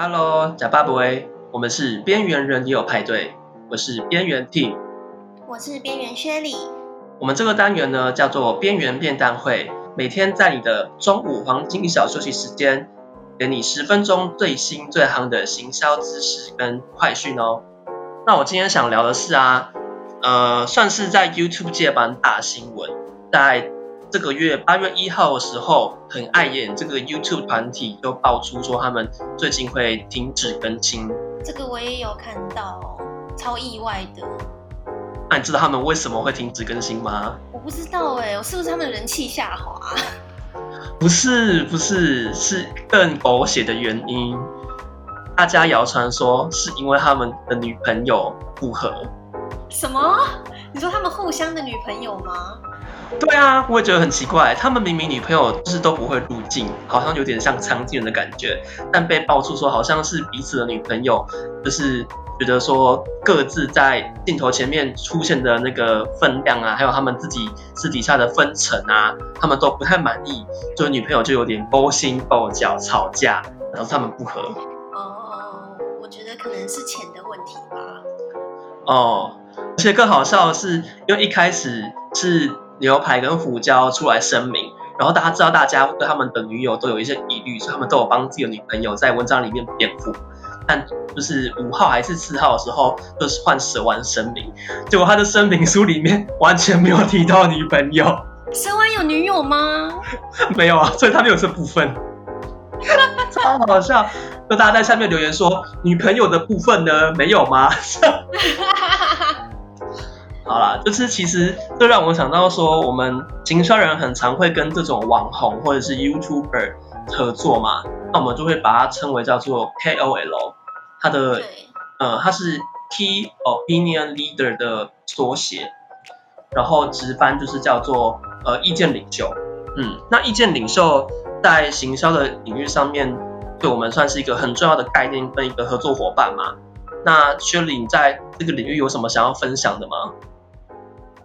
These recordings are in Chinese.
Hello，假爸爸，我们是边缘人也有派对，我是边缘 Tim，我是边缘 Shelly。我们这个单元呢叫做边缘便当会，每天在你的中午黄金一小休息时间，给你十分钟最新最夯的行销知识跟快讯哦。那我今天想聊的是啊，呃，算是在 YouTube 界蛮大新闻，在。这个月八月一号的时候，很碍眼，这个 YouTube 团体就爆出说他们最近会停止更新。这个我也有看到，超意外的。那你知道他们为什么会停止更新吗？我不知道哎，我是不是他们人气下滑？不是，不是，是更狗血的原因。大家谣传说是因为他们的女朋友不和。什么？你说他们互相的女朋友吗？对啊，我也觉得很奇怪，他们明明女朋友就是都不会入镜，好像有点像苍镜人的感觉，但被爆出说好像是彼此的女朋友，就是觉得说各自在镜头前面出现的那个分量啊，还有他们自己私底下的分成啊，他们都不太满意，就女朋友就有点勾心斗角吵架，然后他们不和。哦，我觉得可能是钱的问题吧。哦，而且更好笑的是，因为一开始是。牛排跟胡椒出来声明，然后大家知道大家对他们的女友都有一些疑虑，所以他们都有帮自己的女朋友在文章里面辩护。但就是五号还是四号的时候，就是换蛇丸声明，结果他的声明书里面完全没有提到女朋友。蛇丸有女友吗？没有啊，所以他没有这部分。超好笑，就大家在下面留言说女朋友的部分呢，没有吗？好啦，就是其实这让我想到说，我们行销人很常会跟这种网红或者是 YouTuber 合作嘛，那我们就会把它称为叫做 KOL，它的呃它是 Key Opinion Leader 的缩写，然后直翻就是叫做呃意见领袖，嗯，那意见领袖在行销的领域上面，对我们算是一个很重要的概念跟一个合作伙伴嘛。那 Shirley 在这个领域有什么想要分享的吗？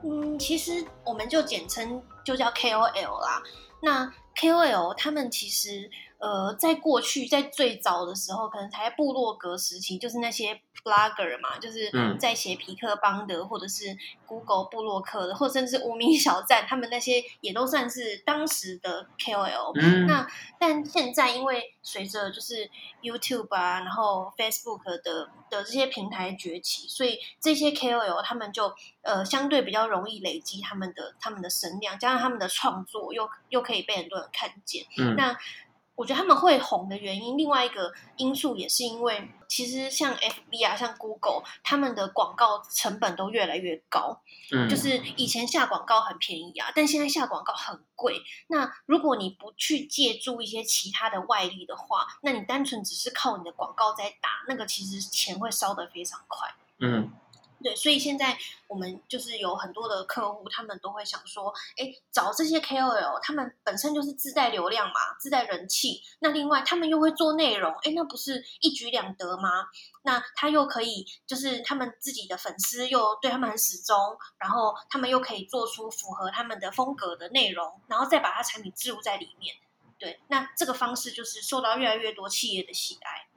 嗯其实我们就简称就叫 KOL 啦。那 KOL 他们其实呃，在过去在最早的时候，可能才部落格时期，就是那些 blogger 嘛，就是在写皮克邦德，或者是 Google 部落客的，或者甚至无名小站，他们那些也都算是当时的 KOL。嗯。那但现在因为随着就是 YouTube 啊，然后 Facebook 的的这些平台崛起，所以这些 KOL 他们就呃相对比较容易累积他们的他们的声量，加上他们的创作又又可以被很多人看见。嗯。那我觉得他们会红的原因，另外一个因素也是因为，其实像 FB 啊，像 Google，他们的广告成本都越来越高。嗯，就是以前下广告很便宜啊，但现在下广告很贵。那如果你不去借助一些其他的外力的话，那你单纯只是靠你的广告在打，那个其实钱会烧得非常快。嗯。对，所以现在我们就是有很多的客户，他们都会想说，哎，找这些 KOL，他们本身就是自带流量嘛，自带人气。那另外他们又会做内容，哎，那不是一举两得吗？那他又可以，就是他们自己的粉丝又对他们很始终，然后他们又可以做出符合他们的风格的内容，然后再把他产品置入在里面。对，那这个方式就是受到越来越多企业的喜爱。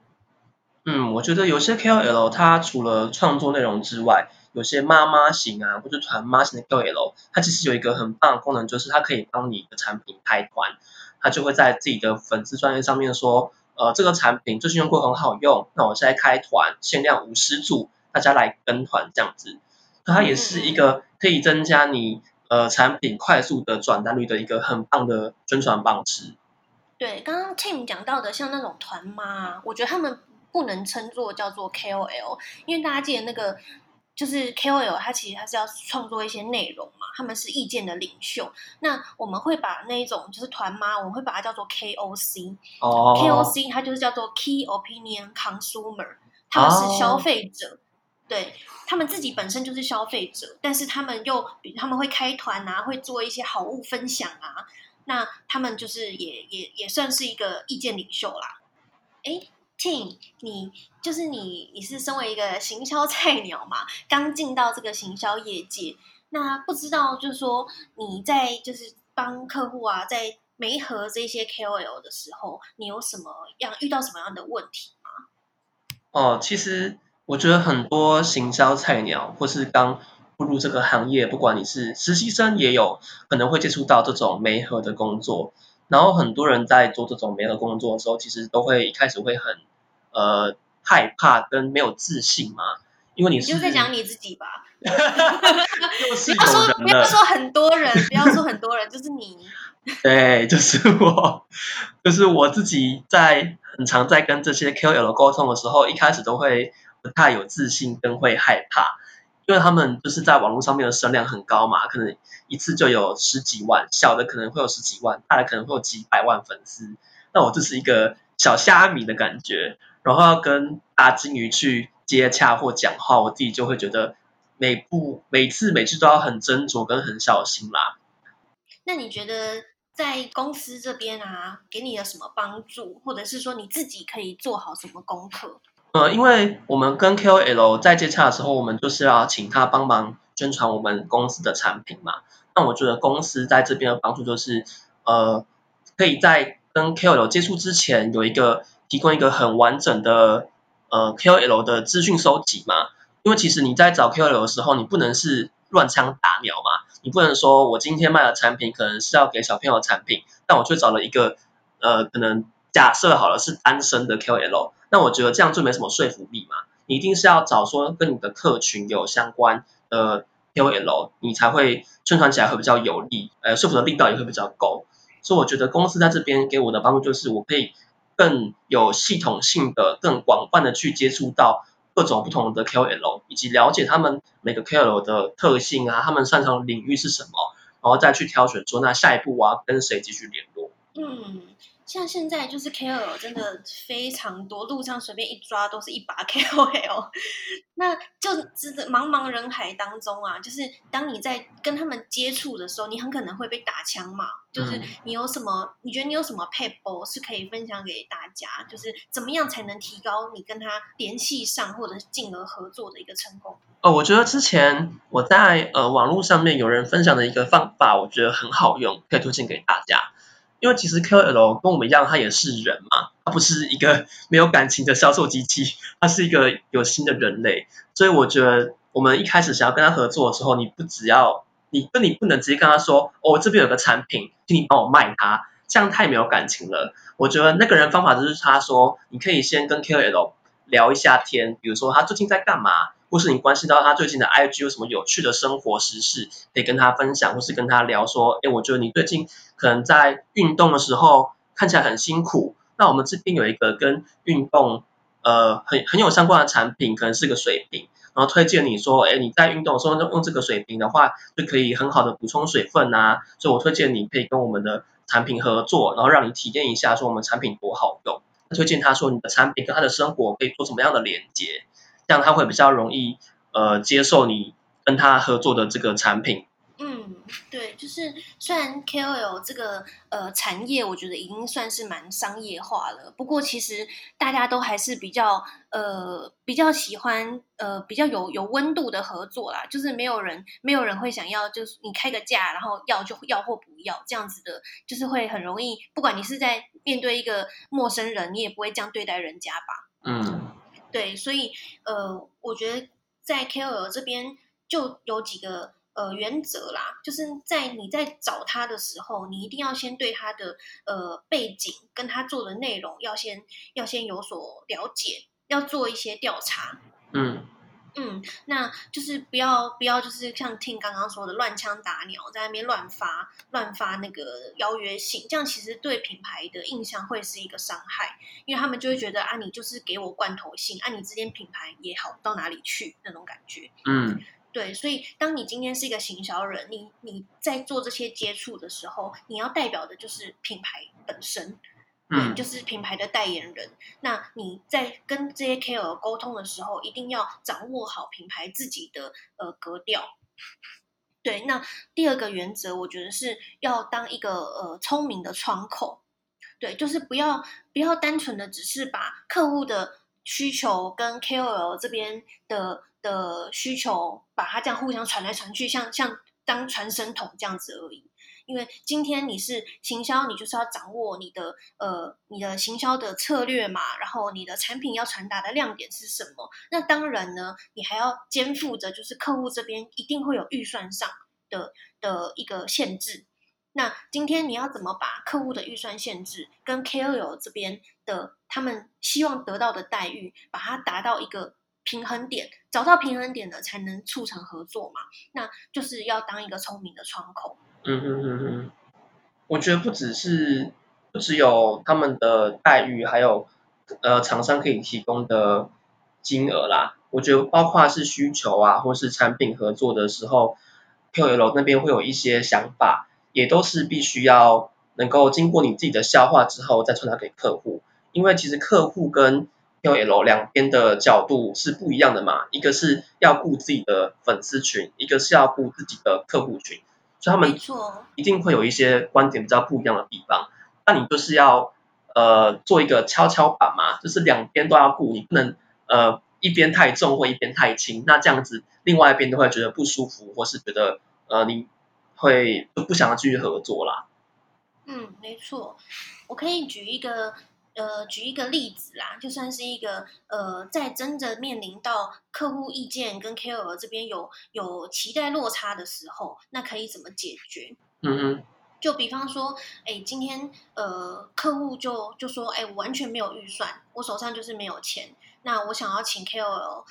嗯，我觉得有些 KOL 它除了创作内容之外，有些妈妈型啊，或者团妈型的 KOL，它其实有一个很棒的功能，就是它可以帮你的产品开团，它就会在自己的粉丝专页上面说，呃，这个产品最近用过很好用，那我现在开团，限量五十组，大家来跟团这样子，它也是一个可以增加你呃产品快速的转单率的一个很棒的宣传方式。对，刚刚 Tim 讲到的，像那种团妈，我觉得他们。不能称作叫做 KOL，因为大家记得那个就是 KOL，他其实他是要创作一些内容嘛，他们是意见的领袖。那我们会把那一种就是团妈，我们会把它叫做 KOC。哦。KOC 它就是叫做 Key Opinion Consumer，他们是消费者，哦、对，他们自己本身就是消费者，但是他们又他们会开团啊，会做一些好物分享啊，那他们就是也也也算是一个意见领袖啦。诶 Tim，你就是你，你是身为一个行销菜鸟嘛，刚进到这个行销业界，那不知道就是说你在就是帮客户啊，在媒合这些 KOL 的时候，你有什么样遇到什么样的问题吗？哦，其实我觉得很多行销菜鸟或是刚步入这个行业，不管你是实习生，也有可能会接触到这种媒合的工作。然后很多人在做这种媒合工作的时候，其实都会一开始会很呃害怕跟没有自信嘛，因为你是你就在讲你自己吧。不要说不要说很多人，不要说很多人，就是你。对，就是我，就是我自己在很常在跟这些 KOL 沟通的时候，一开始都会不太有自信，跟会害怕，因为他们就是在网络上面的声量很高嘛，可能一次就有十几万，小的可能会有十几万，大的可能会有几百万粉丝，那我就是一个小虾米的感觉，然后要跟大鲸鱼去接洽或讲话，我自己就会觉得每步每次每次都要很斟酌跟很小心啦。那你觉得？在公司这边啊，给你了什么帮助，或者是说你自己可以做好什么功课？呃，因为我们跟 KOL 在接洽的时候，我们就是要请他帮忙宣传我们公司的产品嘛。那我觉得公司在这边的帮助就是，呃，可以在跟 KOL 接触之前，有一个提供一个很完整的呃 KOL 的资讯收集嘛。因为其实你在找 KOL 的时候，你不能是乱枪打鸟嘛。你不能说我今天卖的产品可能是要给小朋友的产品，但我却找了一个呃，可能假设好了是单身的 KOL，那我觉得这样就没什么说服力嘛。你一定是要找说跟你的客群有相关的 KOL，你才会宣传起来会比较有力，呃，说服的力道也会比较够。所以我觉得公司在这边给我的帮助就是，我可以更有系统性的、更广泛的去接触到。各种不同的 KOL，以及了解他们每个 KOL 的特性啊，他们擅长的领域是什么，然后再去挑选说，那下一步我要跟谁继续联络。嗯。像现在就是 KOL 真的非常多，路上随便一抓都是一把 KOL，那就真的茫茫人海当中啊，就是当你在跟他们接触的时候，你很可能会被打枪嘛。就是你有什么，你觉得你有什么撇步是可以分享给大家？就是怎么样才能提高你跟他联系上，或者是进而合作的一个成功？哦，我觉得之前我在呃网络上面有人分享的一个方法，我觉得很好用，可以推荐给大家。因为其实 kl 跟我们一样，他也是人嘛，他不是一个 没有感情的销售机器，他是一个有心的人类。所以我觉得，我们一开始想要跟他合作的时候，你不只要你，跟你不能直接跟他说，哦，这边有个产品，请你帮我卖它，这样太没有感情了。我觉得那个人方法就是他说，你可以先跟 kl 聊一下天，比如说他最近在干嘛。或是你关心到他最近的 IG 有什么有趣的生活时事，可以跟他分享，或是跟他聊说，哎，我觉得你最近可能在运动的时候看起来很辛苦，那我们这边有一个跟运动呃很很有相关的产品，可能是个水瓶，然后推荐你说，哎，你在运动的时候用用这个水瓶的话，就可以很好的补充水分啊，所以我推荐你可以跟我们的产品合作，然后让你体验一下说我们产品多好用，推荐他说你的产品跟他的生活可以做什么样的连接。这样他会比较容易，呃，接受你跟他合作的这个产品。嗯，对，就是虽然 KOL 这个呃产业，我觉得已经算是蛮商业化了，不过其实大家都还是比较呃比较喜欢呃比较有有温度的合作啦，就是没有人没有人会想要就是你开个价，然后要就要或不要这样子的，就是会很容易，不管你是在面对一个陌生人，你也不会这样对待人家吧？嗯。对，所以呃，我觉得在 KOL 这边就有几个呃原则啦，就是在你在找他的时候，你一定要先对他的呃背景跟他做的内容要先要先有所了解，要做一些调查。嗯。嗯，那就是不要不要，就是像听刚刚说的乱枪打鸟，在那边乱发乱发那个邀约信，这样其实对品牌的印象会是一个伤害，因为他们就会觉得啊，你就是给我罐头信，啊，你这间品牌也好不到哪里去那种感觉。嗯，对，所以当你今天是一个行销人，你你在做这些接触的时候，你要代表的就是品牌本身。嗯，就是品牌的代言人。那你在跟这些 KOL 沟通的时候，一定要掌握好品牌自己的呃格调。对，那第二个原则，我觉得是要当一个呃聪明的窗口。对，就是不要不要单纯的只是把客户的需求跟 KOL 这边的的需求，把它这样互相传来传去，像像当传声筒这样子而已。因为今天你是行销，你就是要掌握你的呃你的行销的策略嘛，然后你的产品要传达的亮点是什么？那当然呢，你还要肩负着就是客户这边一定会有预算上的的一个限制。那今天你要怎么把客户的预算限制跟 KOL 这边的他们希望得到的待遇，把它达到一个平衡点，找到平衡点的才能促成合作嘛？那就是要当一个聪明的窗口。嗯嗯嗯嗯，我觉得不只是不只有他们的待遇，还有呃厂商可以提供的金额啦。我觉得包括是需求啊，或是产品合作的时候，KOL 那边会有一些想法。也都是必须要能够经过你自己的消化之后再传达给客户，因为其实客户跟两边的角度是不一样的嘛，一个是要顾自己的粉丝群，一个是要顾自己的客户群，所以他们一定会有一些观点比较不一样的地方。那你就是要呃做一个跷跷板嘛，就是两边都要顾，你不能呃一边太重或一边太轻，那这样子另外一边都会觉得不舒服，或是觉得呃你。会就不想要继续合作啦。嗯，没错，我可以举一个呃举一个例子啦，就算是一个呃在真的面临到客户意见跟 KOL 这边有有期待落差的时候，那可以怎么解决？嗯嗯，就比方说，哎，今天呃客户就就说，哎，我完全没有预算，我手上就是没有钱，那我想要请 KOL。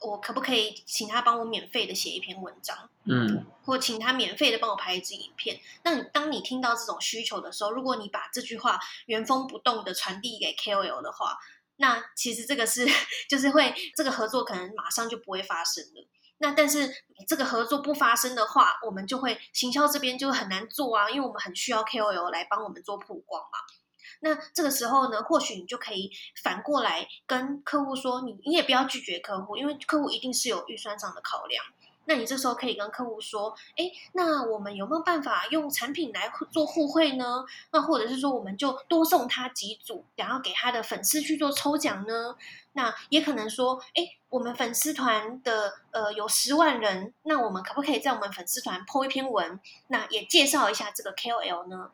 我可不可以请他帮我免费的写一篇文章？嗯，或请他免费的帮我拍一支影片？那你当你听到这种需求的时候，如果你把这句话原封不动的传递给 KOL 的话，那其实这个是 就是会这个合作可能马上就不会发生了。那但是这个合作不发生的话，我们就会行销这边就很难做啊，因为我们很需要 KOL 来帮我们做曝光嘛。那这个时候呢，或许你就可以反过来跟客户说，你你也不要拒绝客户，因为客户一定是有预算上的考量。那你这时候可以跟客户说，诶，那我们有没有办法用产品来做互惠呢？那或者是说，我们就多送他几组，然后给他的粉丝去做抽奖呢？那也可能说，诶，我们粉丝团的呃有十万人，那我们可不可以在我们粉丝团 po 一篇文，那也介绍一下这个 KOL 呢？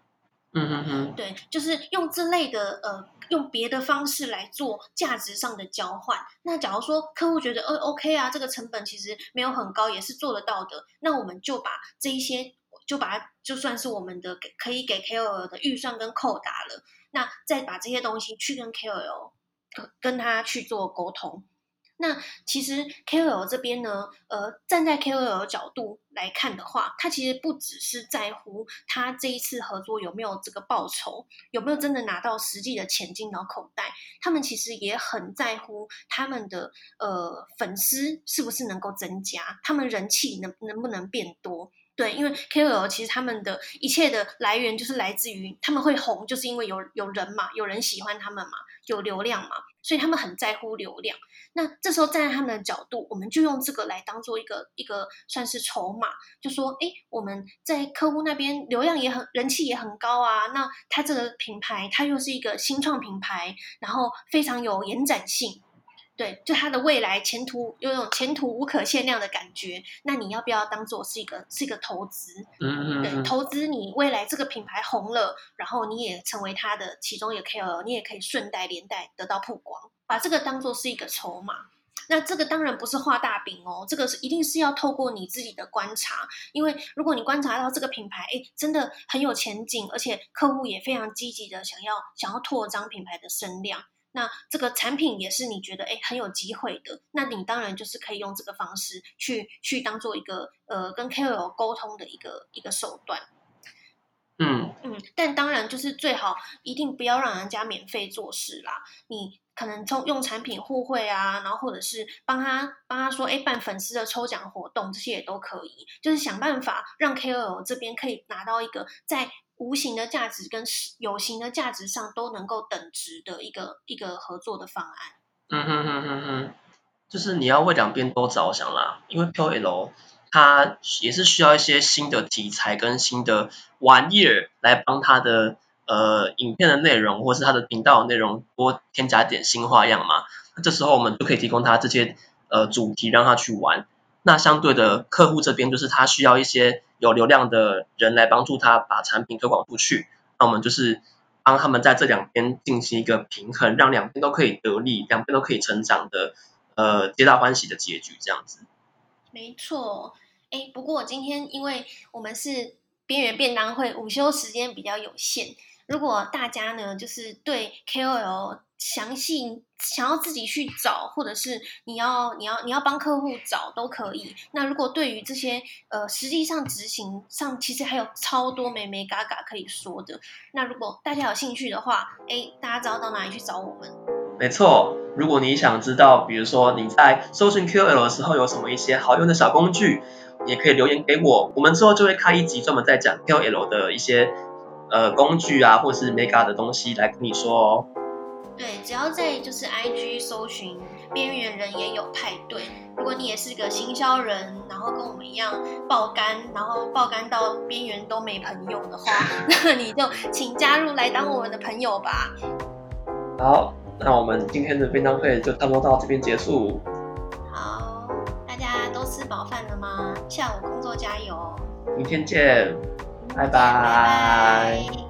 嗯嗯嗯，对，就是用这类的呃，用别的方式来做价值上的交换。那假如说客户觉得呃 OK 啊，这个成本其实没有很高，也是做得到的，那我们就把这一些就把它就算是我们的给可以给 KOL 的预算跟扣打了。那再把这些东西去跟 KOL 跟他去做沟通。那其实 KOL 这边呢，呃，站在 KOL 角度来看的话，他其实不只是在乎他这一次合作有没有这个报酬，有没有真的拿到实际的钱进到口袋，他们其实也很在乎他们的呃粉丝是不是能够增加，他们人气能能不能变多。对，因为 KOL 其实他们的一切的来源就是来自于他们会红，就是因为有有人嘛，有人喜欢他们嘛，有流量嘛，所以他们很在乎流量。那这时候站在他们的角度，我们就用这个来当做一个一个算是筹码，就说，哎，我们在客户那边流量也很，人气也很高啊。那他这个品牌，它又是一个新创品牌，然后非常有延展性。对，就他的未来前途有种前途无可限量的感觉，那你要不要当做是一个是一个投资？嗯嗯，对，投资你未来这个品牌红了，然后你也成为它的其中一个 KOL，你也可以顺带连带得到曝光，把这个当做是一个筹码。那这个当然不是画大饼哦，这个是一定是要透过你自己的观察，因为如果你观察到这个品牌，哎，真的很有前景，而且客户也非常积极的想要想要拓张品牌的声量。那这个产品也是你觉得诶很有机会的，那你当然就是可以用这个方式去去当做一个呃跟 KOL 沟通的一个一个手段。嗯嗯，但当然就是最好一定不要让人家免费做事啦。你可能从用产品互惠啊，然后或者是帮他帮他说诶办粉丝的抽奖活动，这些也都可以，就是想办法让 KOL 这边可以拿到一个在。无形的价值跟有形的价值上都能够等值的一个一个合作的方案。嗯哼哼哼哼，就是你要为两边都着想啦，因为 KOL 它也是需要一些新的题材跟新的玩意儿来帮他的呃影片的内容或是他的频道内容多添加点新花样嘛。那这时候我们就可以提供他这些呃主题让他去玩。那相对的客户这边就是他需要一些有流量的人来帮助他把产品推广出去。那我们就是帮他们在这两边进行一个平衡，让两边都可以得利，两边都可以成长的，呃，皆大欢喜的结局这样子。没错，哎，不过今天因为我们是边缘便当会，午休时间比较有限。如果大家呢，就是对 KOL 详细想要自己去找，或者是你要你要你要帮客户找都可以。那如果对于这些呃实际上执行上，其实还有超多眉眉角角可以说的。那如果大家有兴趣的话，哎，大家知道到哪里去找我们？没错，如果你想知道，比如说你在搜寻 QL 的时候有什么一些好用的小工具，也可以留言给我，我们之后就会开一集专门在讲 QL 的一些。呃，工具啊，或是 mega 的东西来跟你说哦。对，只要在就是 IG 搜寻“边缘人也有派对”，如果你也是个行销人，然后跟我们一样爆肝，然后爆肝到边缘都没朋友的话，那你就请加入来当我们的朋友吧。好，那我们今天的便当会就差不多到这边结束。好，大家都吃饱饭了吗？下午工作加油。明天见。拜拜。